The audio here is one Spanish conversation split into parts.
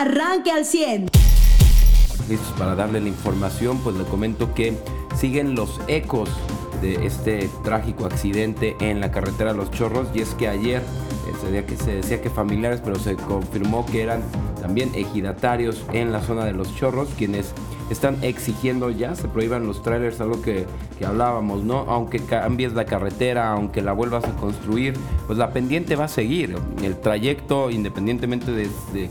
arranque al 100. Listos para darle la información, pues le comento que siguen los ecos de este trágico accidente en la carretera Los Chorros y es que ayer se que se decía que familiares, pero se confirmó que eran también ejidatarios en la zona de Los Chorros quienes están exigiendo ya se prohíban los trailers, algo que, que, hablábamos, ¿no? Aunque cambies la carretera, aunque la vuelvas a construir, pues la pendiente va a seguir. El trayecto, independientemente de, de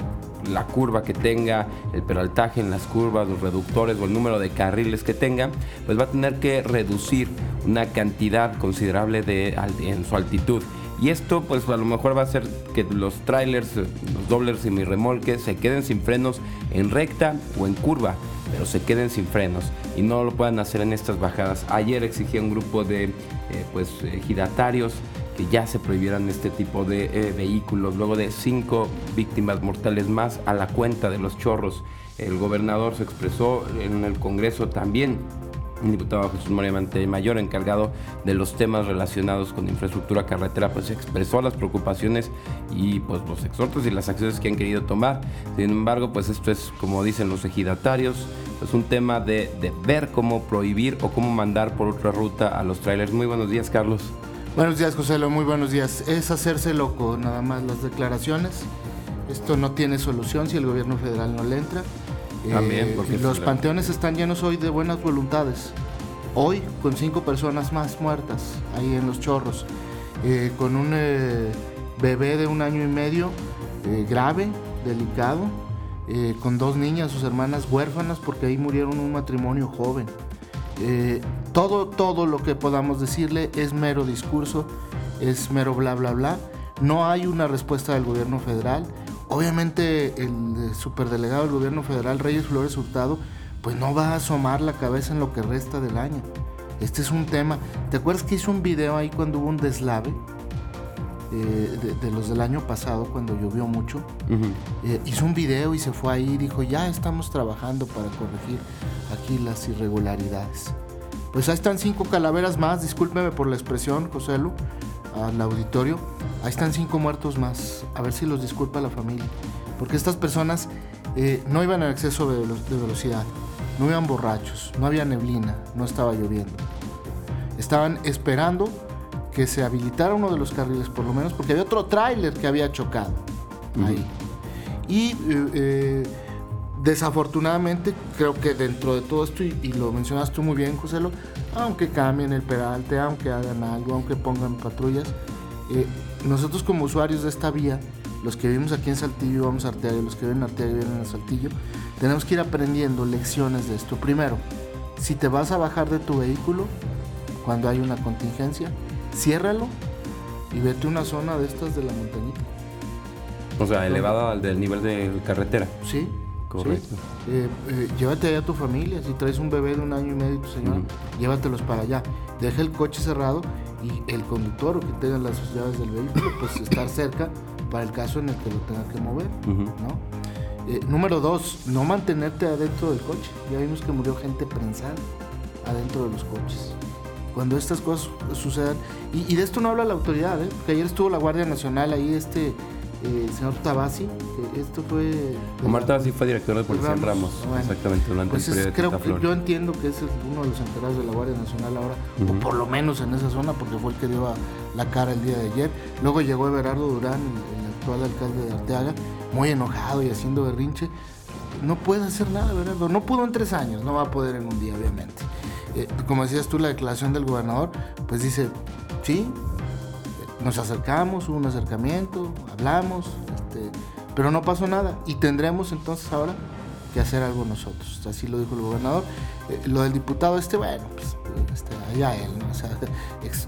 la curva que tenga, el peraltaje en las curvas, los reductores o el número de carriles que tenga, pues va a tener que reducir una cantidad considerable de, en su altitud. Y esto pues a lo mejor va a hacer que los trailers, los doblers y mi remolque se queden sin frenos en recta o en curva, pero se queden sin frenos y no lo puedan hacer en estas bajadas. Ayer exigía un grupo de eh, pues giratarios que ya se prohibieran este tipo de eh, vehículos luego de cinco víctimas mortales más a la cuenta de los chorros. El gobernador se expresó en el Congreso también un diputado Jesús María Mayor, encargado de los temas relacionados con infraestructura carretera, pues expresó las preocupaciones y pues los exhortos y las acciones que han querido tomar. Sin embargo, pues esto es, como dicen los ejidatarios, es pues, un tema de, de ver cómo prohibir o cómo mandar por otra ruta a los trailers. Muy buenos días, Carlos. Buenos días, José, muy buenos días. Es hacerse loco, nada más las declaraciones. Esto no tiene solución si el gobierno federal no le entra. También, porque los panteones están llenos hoy de buenas voluntades. Hoy, con cinco personas más muertas ahí en los chorros, eh, con un eh, bebé de un año y medio eh, grave, delicado, con dos niñas, sus hermanas huérfanas, porque ahí murieron un matrimonio joven. Todo, todo lo que podamos decirle es mero discurso, es mero bla, bla, bla. No hay una respuesta del gobierno federal Obviamente el superdelegado del gobierno federal, Reyes Flores Hurtado, pues no va a asomar la cabeza en lo que resta del año. Este es un tema. ¿Te acuerdas que hizo un video ahí cuando hubo un deslave? Eh, de, los del año pasado, cuando llovió mucho. Eh, hizo un video y se fue ahí y dijo, ya estamos trabajando para corregir aquí las irregularidades. Pues ahí están cinco calaveras más, discúlpeme por la expresión, José Lu, al auditorio Ahí están cinco muertos más. A ver si los disculpa la familia. Porque estas personas eh, no iban en exceso de, velocidad, no iban borrachos, no había neblina, no estaba lloviendo. Estaban esperando que se habilitara uno de los carriles, por lo menos, porque había otro tráiler que había chocado ahí. Y eh, eh, desafortunadamente, creo que dentro de todo esto, y, lo mencionas tú muy bien, José, aunque cambien el peralte, aunque hagan algo, aunque pongan patrullas, nosotros como usuarios de esta vía, los que vivimos aquí en Saltillo vamos a Arteaga, los que viven en Arteaga viven en Saltillo, tenemos que ir aprendiendo lecciones de esto. Primero, si te vas a bajar de tu vehículo cuando hay una contingencia, ciérralo y vete a una zona de estas de la montañita. O sea, elevada al del nivel de carretera. Sí. Correcto. Eh, eh, llévate allá a tu familia. Si traes un bebé de un año y medio, tu señora, llévatelos para allá. Deja el coche cerrado y el conductor o que tenga las llaves del vehículo, pues estar cerca para el caso en el que lo tenga que mover, ¿no? Eh, número dos, no mantenerte adentro del coche. Ya vimos que murió gente prensada adentro de los coches. Cuando estas cosas sucedan, y, de esto no habla la autoridad, ¿eh? porque ayer estuvo la Guardia Nacional ahí, este eh, señor Tabasi, esto fue... Omar Tabasi fue director de Policía en Ramos, exactamente, durante pues el creo que Yo entiendo que es uno de los encargados de la Guardia Nacional ahora, o por lo menos en esa zona, porque fue el que dio la cara el día de ayer. Luego llegó Everardo Durán, el, actual alcalde de Arteaga, muy enojado y haciendo berrinche. No puede hacer nada, Everardo. No pudo en tres años, no va a poder en un día, obviamente. Eh, como decías tú, la declaración del gobernador, pues dice, sí, nos acercamos, hubo un acercamiento, hablamos, este, pero no pasó nada. Y tendremos entonces ahora que hacer algo nosotros. Así lo dijo el gobernador. Eh, lo del diputado este, bueno, pues este, allá él, ¿no? O sea,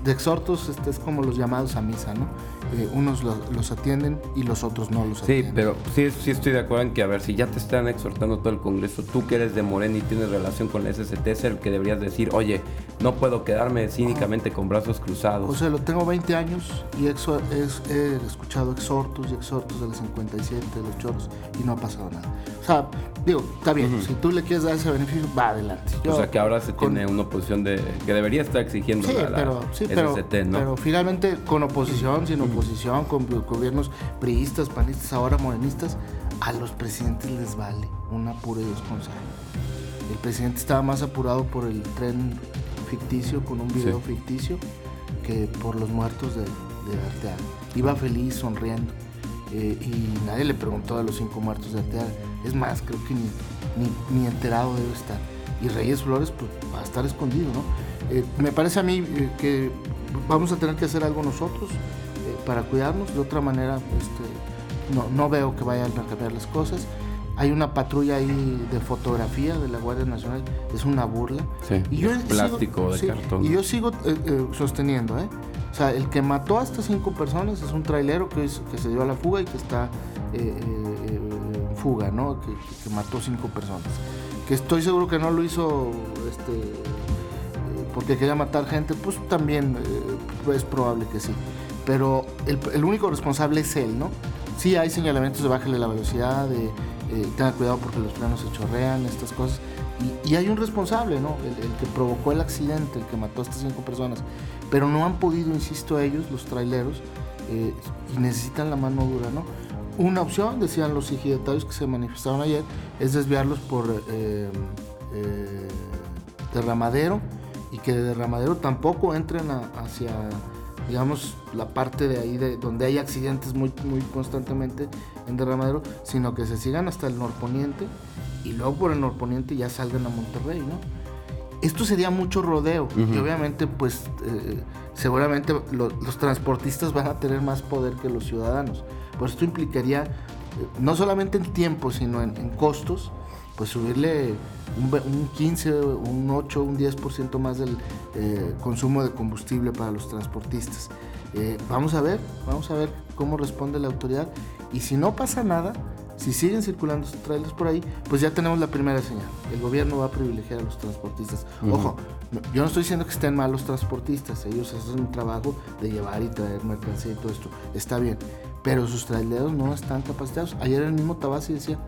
de exhortos este, es como los llamados a misa, ¿no? Eh, unos los atienden y los otros no los atienden. Sí, pero sí, sí estoy de acuerdo en que, a ver, si ya te están exhortando todo el Congreso, tú que eres de Morena y tienes relación con la SST, es el que deberías decir, oye, no puedo quedarme cínicamente con brazos cruzados. O sea, lo tengo 20 años y he escuchado exhortos y exhortos de los 57, de los choros, y no ha pasado nada. O sea, digo, está bien, si tú le quieres dar ese beneficio, va adelante. o sea, que ahora se tiene una oposición de que debería estar exigiendo sí, pero, sí, pero, pero finalmente con oposición, sin oposición, con gobiernos priistas, panistas, ahora morenistas, a los presidentes les vale una pura irresponsable. El presidente estaba más apurado por el tren ficticio, con un video ficticio, que por los muertos de, de Arteaga. Iba feliz, sonriendo. Eh, y nadie le preguntó a los cinco muertos de Arteaga. Es más, creo que ni, ni, enterado debe estar. Y Reyes Flores, pues va a estar escondido, ¿no? Eh, me parece a mí eh, que vamos a tener que hacer algo nosotros para cuidarnos. De otra manera, este, no, no veo que vayan a cambiar las cosas. Hay una patrulla ahí de fotografía de la Guardia Nacional, es una burla. Sí, y yo plástico de cartón. Y yo sigo eh, eh, sosteniendo, ¿eh? O sea, el que mató a estas cinco personas es un trailero que, que se dio a la fuga y que está eh, en fuga, ¿no? Que, que, mató cinco personas. Que estoy seguro que no lo hizo este, porque quería matar gente, pues también es probable que sí. Pero el, único responsable es él, ¿no? Sí hay señalamientos de bájale la velocidad, de eh, tenga cuidado porque los frenos se chorrean, estas cosas. Y, hay un responsable, ¿no? El, que provocó el accidente, el que mató a estas cinco personas. Pero no han podido, insisto, ellos, los traileros, eh, y necesitan la mano dura, ¿no? Una opción, decían los ejidatarios que se manifestaron ayer, es desviarlos por eh, derramadero y que de derramadero tampoco entren hacia digamos, la parte de ahí de donde hay accidentes muy, muy constantemente en derramadero, sino que se sigan hasta el norponiente y luego por el norponiente ya salgan a Monterrey, ¿no? Esto sería mucho rodeo y obviamente pues eh, seguramente los transportistas van a tener más poder que los ciudadanos. Pues esto implicaría eh, no solamente en tiempo, sino en, en costos pues subirle un, 15, un 8, un 10% más del eh, consumo de combustible para los transportistas. Eh, vamos a ver, vamos a ver cómo responde la autoridad y si no pasa nada, si siguen circulando estos trailers por ahí, pues ya tenemos la primera señal. El gobierno va a privilegiar a los transportistas. Ojo, yo no estoy diciendo que estén mal los transportistas, ellos hacen un trabajo de llevar y traer mercancía y todo esto, está bien, pero sus traileros no están capacitados. Ayer el mismo Tabassi decía,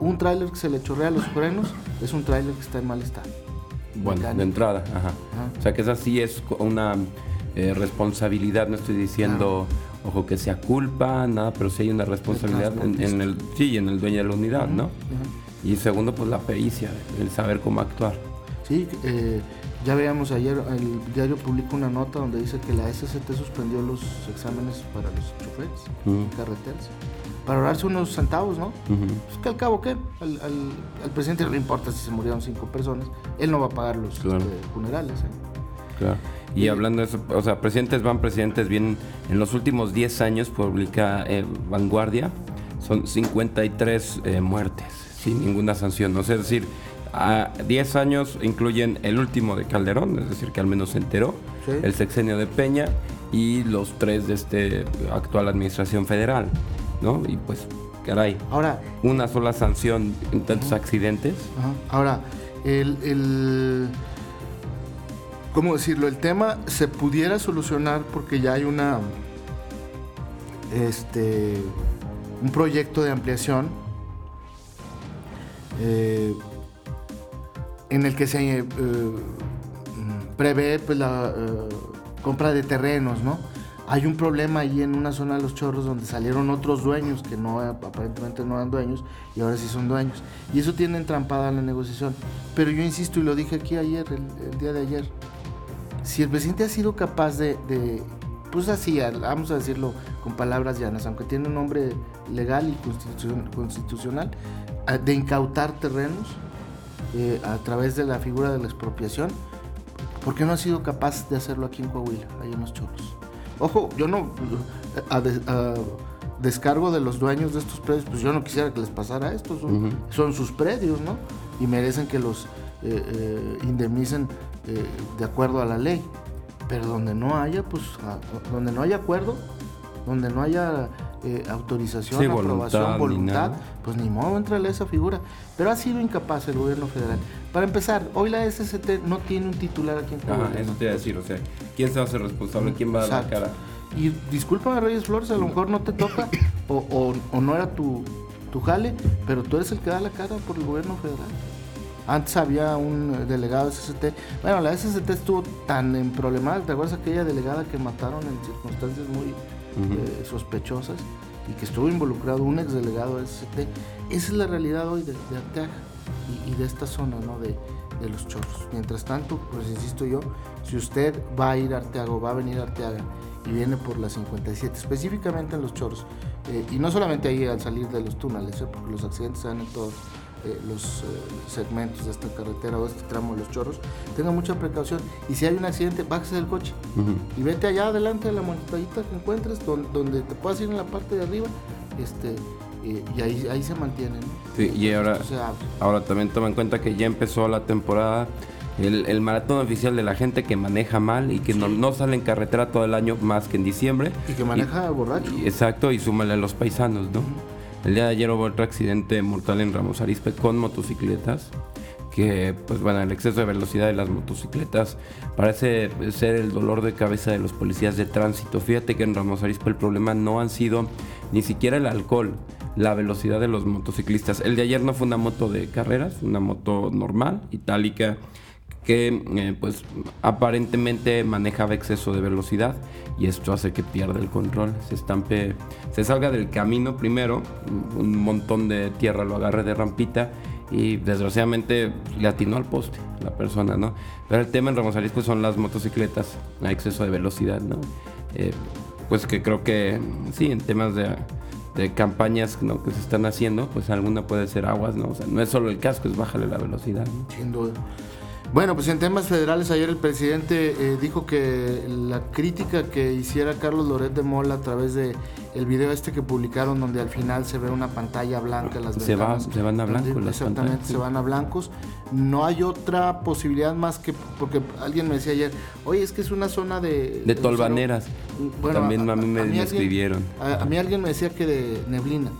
un tráiler que se le chorrea los frenos es un tráiler que está en mal estado. Bueno, de entrada, ajá. O sea que esa sí es una eh, responsabilidad, no estoy diciendo, ojo, que sea culpa, nada, pero sí hay una responsabilidad en, el, sí, en el dueño de la unidad, ¿no? Y segundo, pues la pericia, el saber cómo actuar. Sí, eh, ya veíamos ayer, el diario publicó una nota donde dice que la SST suspendió los exámenes para los choferes carreteras para ahorrarse unos centavos, ¿no? Pues que al cabo, ¿qué? Al, presidente no le importa si se murieron cinco personas, él no va a pagar los este, funerales. ¿eh? Claro. Y, hablando de eso, o sea, presidentes van, presidentes vienen. En los últimos 10 años, publica eh, Vanguardia, son 53 eh, muertes sin ninguna sanción. O sea, es decir, a 10 años incluyen el último de Calderón, es decir, que al menos se enteró, el sexenio de Peña y los tres de este actual administración federal. ¿no? Y pues, caray, ahora, una sola sanción en tantos accidentes. Ahora, el, el, ¿cómo decirlo? El tema se pudiera solucionar porque ya hay una, este, un proyecto de ampliación eh, en el que se eh, prevé pues, la eh, compra de terrenos, ¿no? hay un problema ahí en una zona de los chorros donde salieron otros dueños que no aparentemente no eran dueños y ahora sí son dueños. Y eso tiene entrampada la negociación. Pero yo insisto y lo dije aquí ayer, el, día de ayer, si el presidente ha sido capaz de, pues así, vamos a decirlo con palabras llanas, aunque tiene un nombre legal y constitucional, de incautar terrenos eh, a través de la figura de la expropiación, ¿por qué no ha sido capaz de hacerlo aquí en Coahuila, ahí en los chorros? Ojo, yo no a, descargo de los dueños de estos predios, pues yo no quisiera que les pasara esto, son, sus predios, ¿no? Y merecen que los eh, eh, indemnicen eh, de acuerdo a la ley. Pero donde no haya, pues, donde no haya acuerdo, donde no haya autorización, aprobación, voluntad, pues ni modo, entrale esa figura. Pero ha sido incapaz el gobierno federal. Para empezar, hoy la SST no tiene un titular aquí en Coahuila. eso te iba a decir, o sea, ¿quién se va a hacer responsable? ¿Quién va a dar la cara? Y discúlpame, Reyes Flores, a lo mejor no te toca o, no era tu, tu jale, pero tú eres el que da la cara por el gobierno federal. Antes había un delegado de SST. Bueno, la SST estuvo tan en problemas. ¿Te acuerdas aquella delegada que mataron en circunstancias muy eh, sospechosas? y que estuvo involucrado un exdelegado del SCT. Esa es la realidad hoy de, Arteaga y, de esta zona ¿no? de, de, los chorros. Mientras tanto, pues insisto yo, si usted va a ir a Arteaga o va a venir a Arteaga y viene por la 57, específicamente en los chorros, eh, y no solamente ahí al salir de los túneles, ¿eh? porque los accidentes se dan en todos eh, los segmentos de esta carretera o este tramo de los chorros, tenga mucha precaución. Y si hay un accidente, bájese del coche y vete allá adelante de la montañita que encuentres, donde, te puedas ir en la parte de arriba, este, y ahí, ahí se mantiene. Sí, y ahora, ahora también toma en cuenta que ya empezó la temporada el, maratón oficial de la gente que maneja mal y que no, sale en carretera todo el año más que en diciembre. Y que maneja borracho. exacto, y súmale a los paisanos, ¿no? El día de ayer hubo otro accidente mortal en Ramos Arispe con motocicletas. Que, pues bueno, el exceso de velocidad de las motocicletas parece ser el dolor de cabeza de los policías de tránsito. Fíjate que en Ramos Arispe el problema no han sido ni siquiera el alcohol, la velocidad de los motociclistas. El de ayer no fue una moto de carreras, una moto normal, itálica, que eh, pues aparentemente manejaba exceso de velocidad y esto hace que pierda el control, se estampe, se salga del camino primero, un montón de tierra lo agarre de rampita y desgraciadamente le atinó al poste la persona, ¿no? Pero el tema en Ramos son las motocicletas a exceso de velocidad, ¿no? Eh, pues que creo que sí, en temas de, de campañas ¿no? que se están haciendo, pues alguna puede ser aguas, ¿no? O sea, no es solo el casco, es bájale la velocidad. Bueno, pues en temas federales ayer el presidente eh, dijo que la crítica que hiciera Carlos Loret de Mola a través de el video este que publicaron donde al final se ve una pantalla blanca las se se van a blancos exactamente se van a blancos. No hay otra posibilidad más que porque alguien me decía ayer oye es que es una zona de de, tolvaneras. Bueno, también a, mí me describieron. a, mí alguien me decía que de neblina.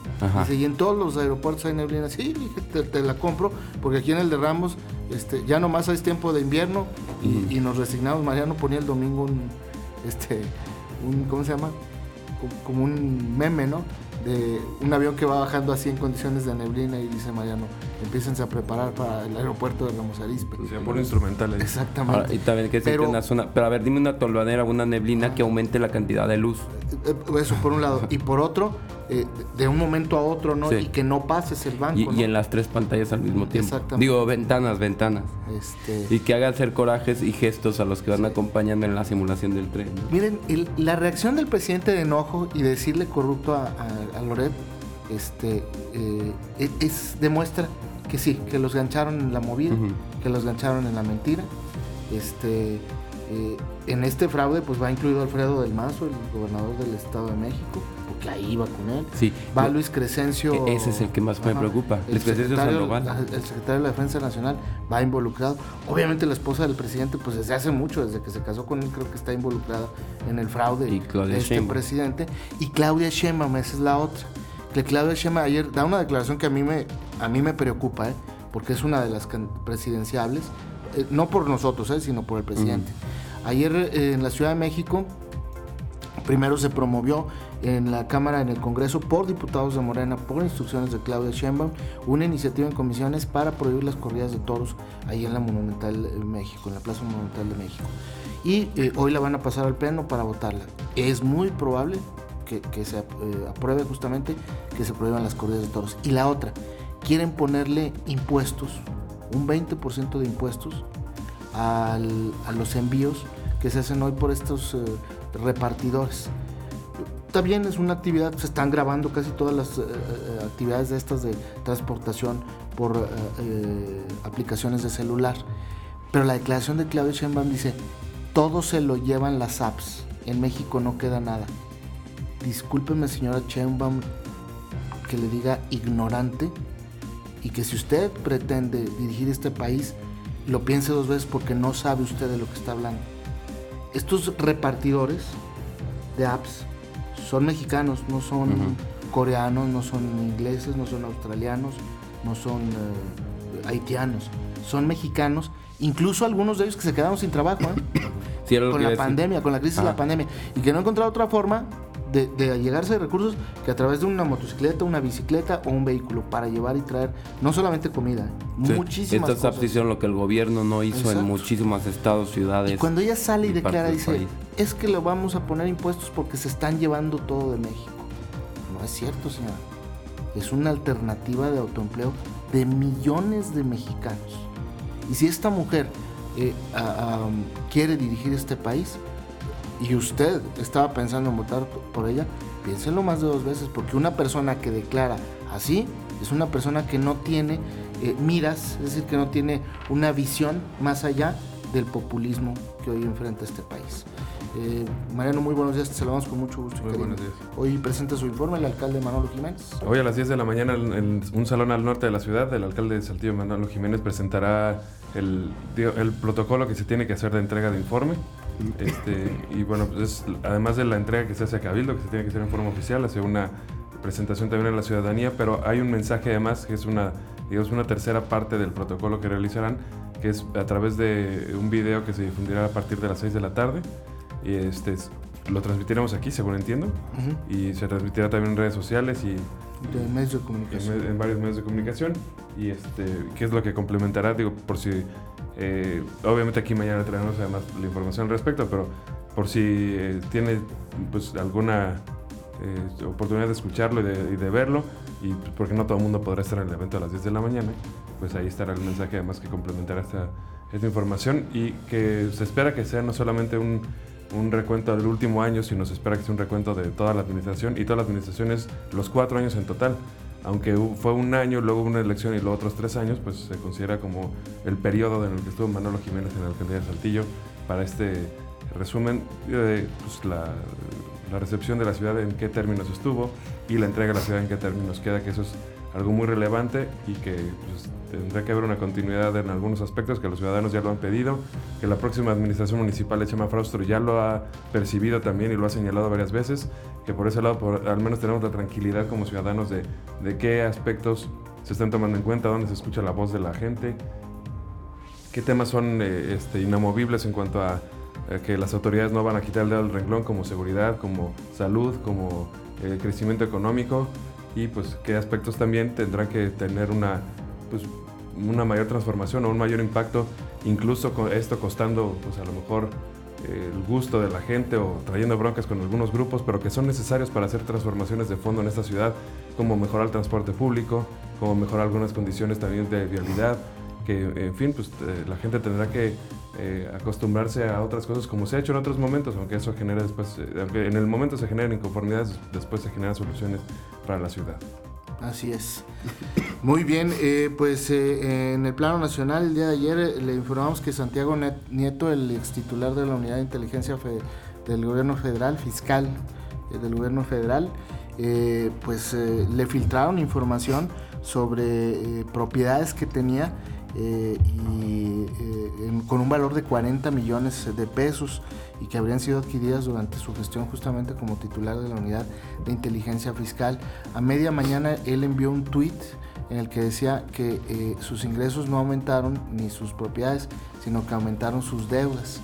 Dice, y en todos los aeropuertos hay neblina. Sí te, te la compro porque aquí en el de Ramos este, ya nomás es tiempo de invierno y, nos resignamos. Mariano ponía el domingo un, este, un, ¿cómo se llama? Como un meme, ¿no? De un avión que va bajando así en condiciones de neblina y dice Mariano, empiécense a preparar para el aeropuerto de Ramos Arizpe. Se pone instrumental Exactamente. y también que pero, una zona, pero a ver, dime una tolvanera, una neblina que aumente la cantidad de luz. Eh, eh, eso por un lado. Y por otro, eh, de un momento a otro, ¿no? Y que no pases el banco. Y, en las tres pantallas al mismo tiempo. Digo, ventanas, ventanas. Este... Y que haga hacer corajes y gestos a los que van acompañando en la simulación del tren. Miren, la reacción del presidente de enojo y decirle corrupto a, Loret, este, eh, e, es, demuestra que sí, que los gancharon en la movida, que los gancharon en la mentira. Este, eh, en este fraude, pues va incluido Alfredo del Mazo, el gobernador del Estado de México que ahí va con él. Sí. Va Luis Crescencio. E-, ese es el que más me preocupa. El Luis Crescencio Sandoval. El secretario de la Defensa Nacional va involucrado. Obviamente la esposa del presidente, pues desde hace mucho, desde que se casó con él, creo que está involucrada en el fraude y de este presidente. Y Claudia Sheinbaum, esa es la otra. Que Claudia Sheinbaum ayer da una declaración que a mí me, a mí me preocupa, ¿eh? porque es una de las presidenciables, eh, no por nosotros, ¿eh? sino por el presidente. Ayer en la Ciudad de México, primero se promovió en la Cámara, en el Congreso, por diputados de Morena, por instrucciones de Claudia Sheinbaum, una iniciativa en comisiones para prohibir las corridas de toros ahí en la Monumental de México, en la Plaza Monumental de México. Y eh, hoy la van a pasar al Pleno para votarla. Es muy probable que, se eh, apruebe justamente que se prohíban las corridas de toros. Y la otra, quieren ponerle impuestos, un 20% de impuestos a los envíos que se hacen hoy por estos eh, repartidores también es una actividad, se están grabando casi todas las eh, eh, actividades de estas de transportación por eh, aplicaciones de celular. Pero la declaración de Claudio Sheinbaum dice, todo se lo llevan las apps, en México no queda nada. Discúlpeme señora Sheinbaum que le diga ignorante y que si usted pretende dirigir este país, lo piense dos veces porque no sabe usted de lo que está hablando. Estos repartidores de apps son mexicanos, no son coreanos, no son ingleses, no son australianos, no son eh, haitianos, son mexicanos, incluso algunos de ellos que se quedaron sin trabajo ¿eh? con la pandemia, con la crisis de la pandemia, y que no han encontrado otra forma de, de, llegarse de recursos que a través de una motocicleta, una bicicleta o un vehículo para llevar y traer no solamente comida, ¿eh? muchísimas Estas cosas. lo que el gobierno no hizo en muchísimos estados, ciudades. Y cuando ella sale y declara, dice, es que le vamos a poner impuestos porque se están llevando todo de México. No es cierto, señora. Es una alternativa de autoempleo de millones de mexicanos. Y si esta mujer eh, quiere dirigir este país y usted estaba pensando en votar por ella, piénselo más de dos veces, porque una persona que declara así es una persona que no tiene eh, miras, es decir, que no tiene una visión más allá del populismo que hoy enfrenta este país. Eh, Mariano, muy buenos días, te saludamos con mucho gusto. Muy buenos días. Hoy presenta su informe el alcalde Manolo Jiménez. Hoy a las 10 de la mañana en un salón al norte de la ciudad, el alcalde de Saltillo Manolo Jiménez presentará el, el protocolo que se tiene que hacer de entrega de informe. Este, y bueno, pues además de la entrega que se hace a Cabildo, que se tiene que hacer en forma oficial, hace una presentación también a la ciudadanía, pero hay un mensaje además que es una, digamos, una tercera parte del protocolo que realizarán, que es a través de un video que se difundirá a partir de las 6 de la tarde. Y este, lo transmitiremos aquí, según entiendo, y se transmitirá también en redes sociales y en medios de comunicación. En, varios medios de comunicación. Y este, ¿qué es lo que complementará? Digo, por si. Eh, obviamente aquí mañana traemos además la información al respecto, pero por si eh, tiene pues alguna eh, oportunidad de escucharlo y de, verlo, y pues, porque no todo el mundo podrá estar en el evento a las 10 de la mañana, pues ahí estará el mensaje además que complementará esta, esta información y que se espera que sea no solamente un, un recuento del último año, sino se espera que sea un recuento de toda la administración y todas las administraciones, los cuatro años en total. Aunque fue un año, luego una elección y luego otros tres años, pues se considera como el periodo en el que estuvo Manolo Jiménez en la alcaldía de Saltillo. Para este resumen de pues, la, la recepción de la ciudad en qué términos estuvo y la entrega de la ciudad en qué términos queda, que eso es algo muy relevante y que pues, tendrá que haber una continuidad en algunos aspectos que los ciudadanos ya lo han pedido, que la próxima administración municipal de Chema Fraustro ya lo ha percibido también y lo ha señalado varias veces, que por ese lado al menos tenemos la tranquilidad como ciudadanos de, de qué aspectos se están tomando en cuenta, dónde se escucha la voz de la gente, qué temas son eh, este, inamovibles en cuanto a que las autoridades no van a quitar el dedo del renglón como seguridad, como salud, como eh, crecimiento económico y pues qué aspectos también tendrán que tener una, pues, una mayor transformación o un mayor impacto, incluso con esto costando pues a lo mejor el gusto de la gente o trayendo broncas con algunos grupos, pero que son necesarios para hacer transformaciones de fondo en esta ciudad, como mejorar el transporte público, como mejorar algunas condiciones también de vialidad, que en fin, pues la gente tendrá que eh, acostumbrarse a otras cosas como se ha hecho en otros momentos, aunque eso genera después, eh, aunque en el momento se generen inconformidades, después se generan soluciones para la ciudad. Así es. Muy bien, eh, pues en el plano nacional el día de ayer le informamos que Santiago Nieto, el ex titular de la Unidad de Inteligencia del Gobierno Federal, fiscal del Gobierno Federal, pues le filtraron información sobre propiedades que tenía eh, y eh, con un valor de 40 millones de pesos y que habrían sido adquiridas durante su gestión justamente como titular de la unidad de inteligencia fiscal. A media mañana él envió un tweet en el que decía que eh, sus ingresos no aumentaron ni sus propiedades, sino que aumentaron sus deudas.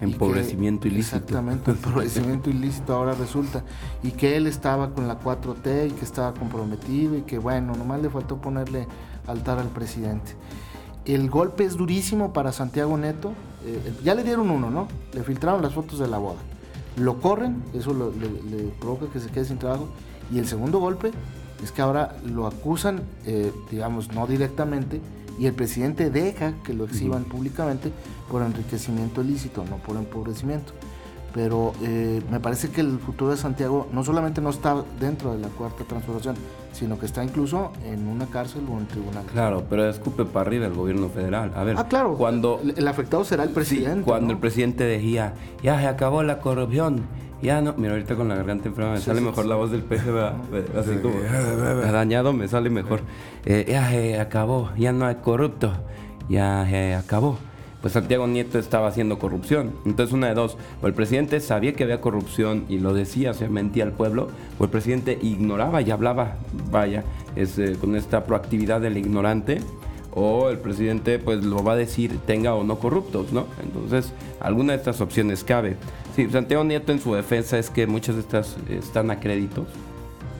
empobrecimiento ilícito. Exactamente, empobrecimiento ilícito ahora resulta. Y que él estaba con la 4T y que estaba comprometido y que bueno, nomás le faltó ponerle altar al presidente. El golpe es durísimo para Santiago Neto. Eh, ya le dieron uno, ¿no? Le filtraron las fotos de la boda. Lo corren, eso le, provoca que se quede sin trabajo. Y el segundo golpe es que ahora lo acusan, eh, digamos, no directamente, y el presidente deja que lo exhiban públicamente por enriquecimiento ilícito, no por empobrecimiento pero eh, me parece que el futuro de Santiago no solamente no está dentro de la cuarta transformación, sino que está incluso en una cárcel o en tribunal. Claro, pero escupe para arriba el gobierno federal. A ver, ah, claro, cuando el afectado será el presidente. cuando el presidente decía, ya se acabó la corrupción, ya no, mira, ahorita con la garganta enferma me sale mejor la voz del peje, así como dañado me sale mejor. Eh, ya se acabó, ya no hay corrupto, ya se acabó pues Santiago Nieto estaba haciendo corrupción. Entonces una de dos, o el presidente sabía que había corrupción y lo decía, o sea, mentía al pueblo, o el presidente ignoraba y hablaba, vaya, es, eh, con esta proactividad del ignorante, o el presidente pues lo va a decir tenga o no corruptos, ¿no? Entonces, alguna de estas opciones cabe. Sí, Santiago Nieto en su defensa es que muchas de estas están a créditos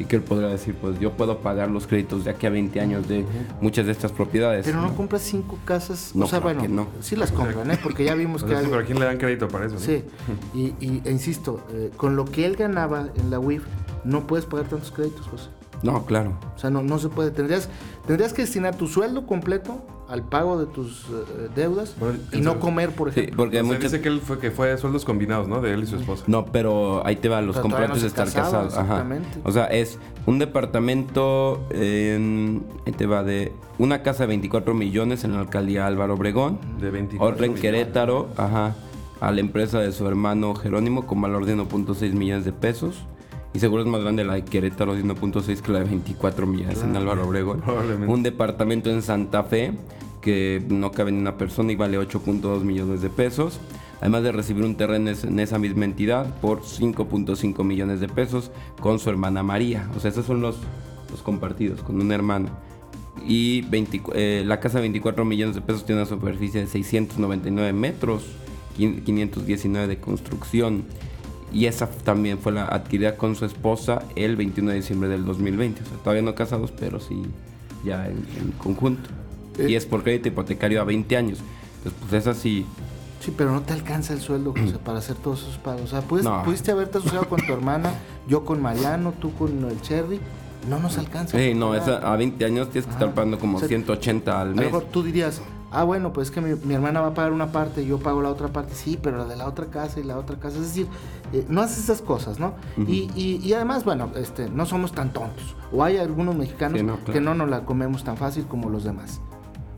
y que él podrá decir, pues yo puedo pagar los créditos de aquí a 20 años de muchas de estas propiedades. Pero no, compra cinco casas, no, o sea, bueno, no. sí las compran, ¿eh? porque ya vimos que... Sí, quién le dan crédito para eso? Sí, y, e insisto, eh, con lo que él ganaba en la UIF, no puedes pagar tantos créditos, José. No, claro. O sea, no, no se puede. Tendrías, tendrías que destinar tu sueldo completo al pago de tus eh, deudas Bueno, y no comer, por Sí, ejemplo. porque O sea, dice que él fue que fue sueldos combinados, ¿no? De él y su esposa. No, pero ahí te va, los Pero todavía no comprobantes de estar casados. Ajá. exactamente. O sea, es un departamento, en, ahí te va, de una casa de 24 millones en la alcaldía Álvaro Obregón. De 24 Otra en Querétaro, ajá, a la empresa de su hermano Jerónimo con valor de 1.6 millones de pesos. Y seguro es más grande la de Querétaro de 1.6 que la de 24 millones en Álvaro Obregón. Probablemente. Un departamento en Santa Fe que no cabe ni una persona y vale 8.2 millones de pesos. Además de recibir un terreno en esa misma entidad por 5.5 millones de pesos con su hermana María. O sea, esos son los, los compartidos con un hermano. Y 20 eh, la casa de 24 millones de pesos tiene una superficie de 699 metros, quin- 519 de construcción. Y esa también fue la adquirida con su esposa el 21 de diciembre del 2020. O sea, todavía no casados, pero sí ya en, en conjunto. Y es por crédito hipotecario a 20 años. Entonces, pues esa sí. Sí, pero no te alcanza el sueldo, José, para hacer todos esos pagos. O sea, puedes- No. pudiste haberte asociado con tu hermana, yo con Mariano, tú con el Cherry. No nos alcanza. Eh, no, esa, a 20 años tienes que estar pagando como O sea, 180 al A lo mes. mejor tú dirías, ah, bueno, pues es que mi, mi hermana va a pagar una parte y yo pago la otra parte. Sí, pero la de la otra casa y la otra casa. Es decir, eh, no haces esas cosas, ¿no? y, y- y además, bueno, este, no somos tan tontos. O hay algunos mexicanos Sí, no, claro. que no nos la comemos tan fácil como los demás.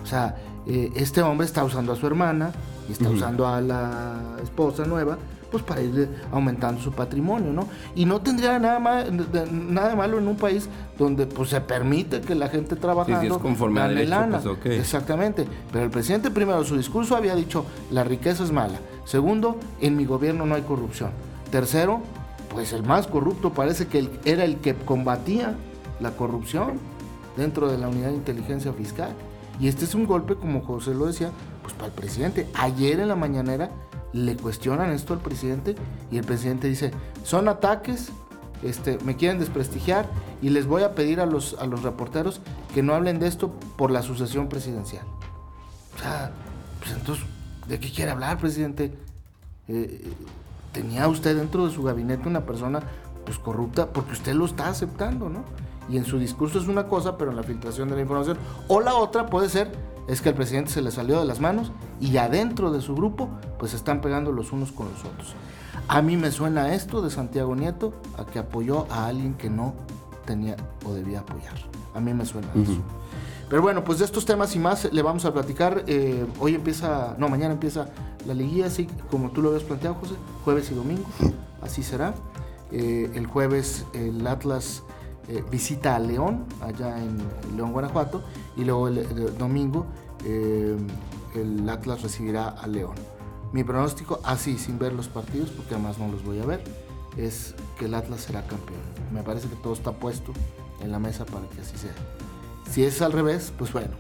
O sea, eh, este hombre está usando a su hermana y está Ujú. usando a la esposa nueva, pues para ir aumentando su patrimonio, ¿no? Y no tendría nada, ma- de- nada de malo en un país donde pues se permite que la gente trabajando conforme a derecho, lana. pues. Exactamente. Pero el presidente primero, su discurso había dicho, la riqueza es mala. Segundo, en mi gobierno no hay corrupción. Tercero, pues el más corrupto parece que era el que combatía la corrupción dentro de la unidad de inteligencia fiscal. Y este es un golpe, como José lo decía, pues para el presidente. Ayer en la mañanera le cuestionan esto al presidente y el presidente dice, son ataques, este, me quieren desprestigiar y les voy a pedir a los, a los reporteros que no hablen de esto por la sucesión presidencial. O sea, pues entonces, ¿de qué quiere hablar, presidente? Eh, tenía usted dentro de su gabinete una persona pues corrupta porque usted lo está aceptando, ¿no? Y en su discurso es una cosa, pero en la filtración de la información. O la otra puede ser, es que el presidente se le salió de las manos y adentro de su grupo pues están pegando los unos con los otros. A mí me suena esto de Santiago Nieto a que apoyó a alguien que no tenía o debía apoyar. A mí me suena eso. Pero bueno, pues de estos temas y más le vamos a platicar. Eh, hoy empieza, no, mañana empieza la liguilla, así como tú lo habías planteado, José, jueves y domingo. Así será. Eh, el jueves el Atlas eh, visita a León, allá en León, Guanajuato, y luego el, domingo eh, el Atlas recibirá a León. Mi pronóstico, así, sin ver los partidos, porque además no los voy a ver, es que el Atlas será campeón. Me parece que todo está puesto en la mesa para que así sea. Si es al revés, pues bueno,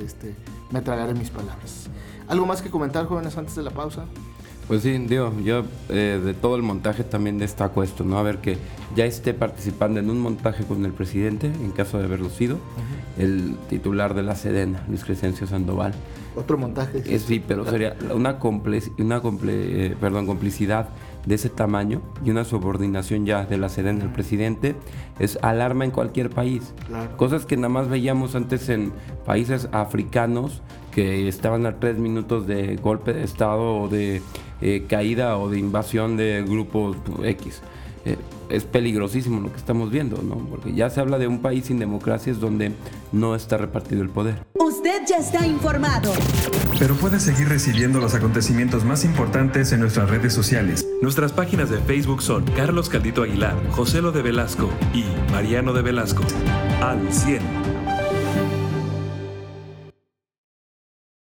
este, me tragaré mis palabras. ¿Algo más que comentar, jóvenes, antes de la pausa? Pues sí, digo, yo eh, de todo el montaje también destaco esto, ¿no? A ver que ya esté participando en un montaje con el presidente, en caso de haberlo sido, el titular de la Sedena, Luis Crescencio Sandoval. Otro montaje. Eh, sí, pero sería una, comple una comple eh, perdón, complicidad de ese tamaño y una subordinación ya de la Sedena al presidente es alarma en cualquier país. Claro. Cosas que nada más veíamos antes en países africanos que estaban a tres minutos de golpe de Estado o de eh, caída o de invasión de grupos X. Eh, es peligrosísimo lo que estamos viendo, ¿no? Porque ya se habla de un país sin democracias donde no está repartido el poder. Usted ya está informado. Pero puedes seguir recibiendo los acontecimientos más importantes en nuestras redes sociales. Nuestras páginas de Facebook son Carlos Caldito Aguilar, José Lo de Velasco y Mariano de Velasco. Al 100.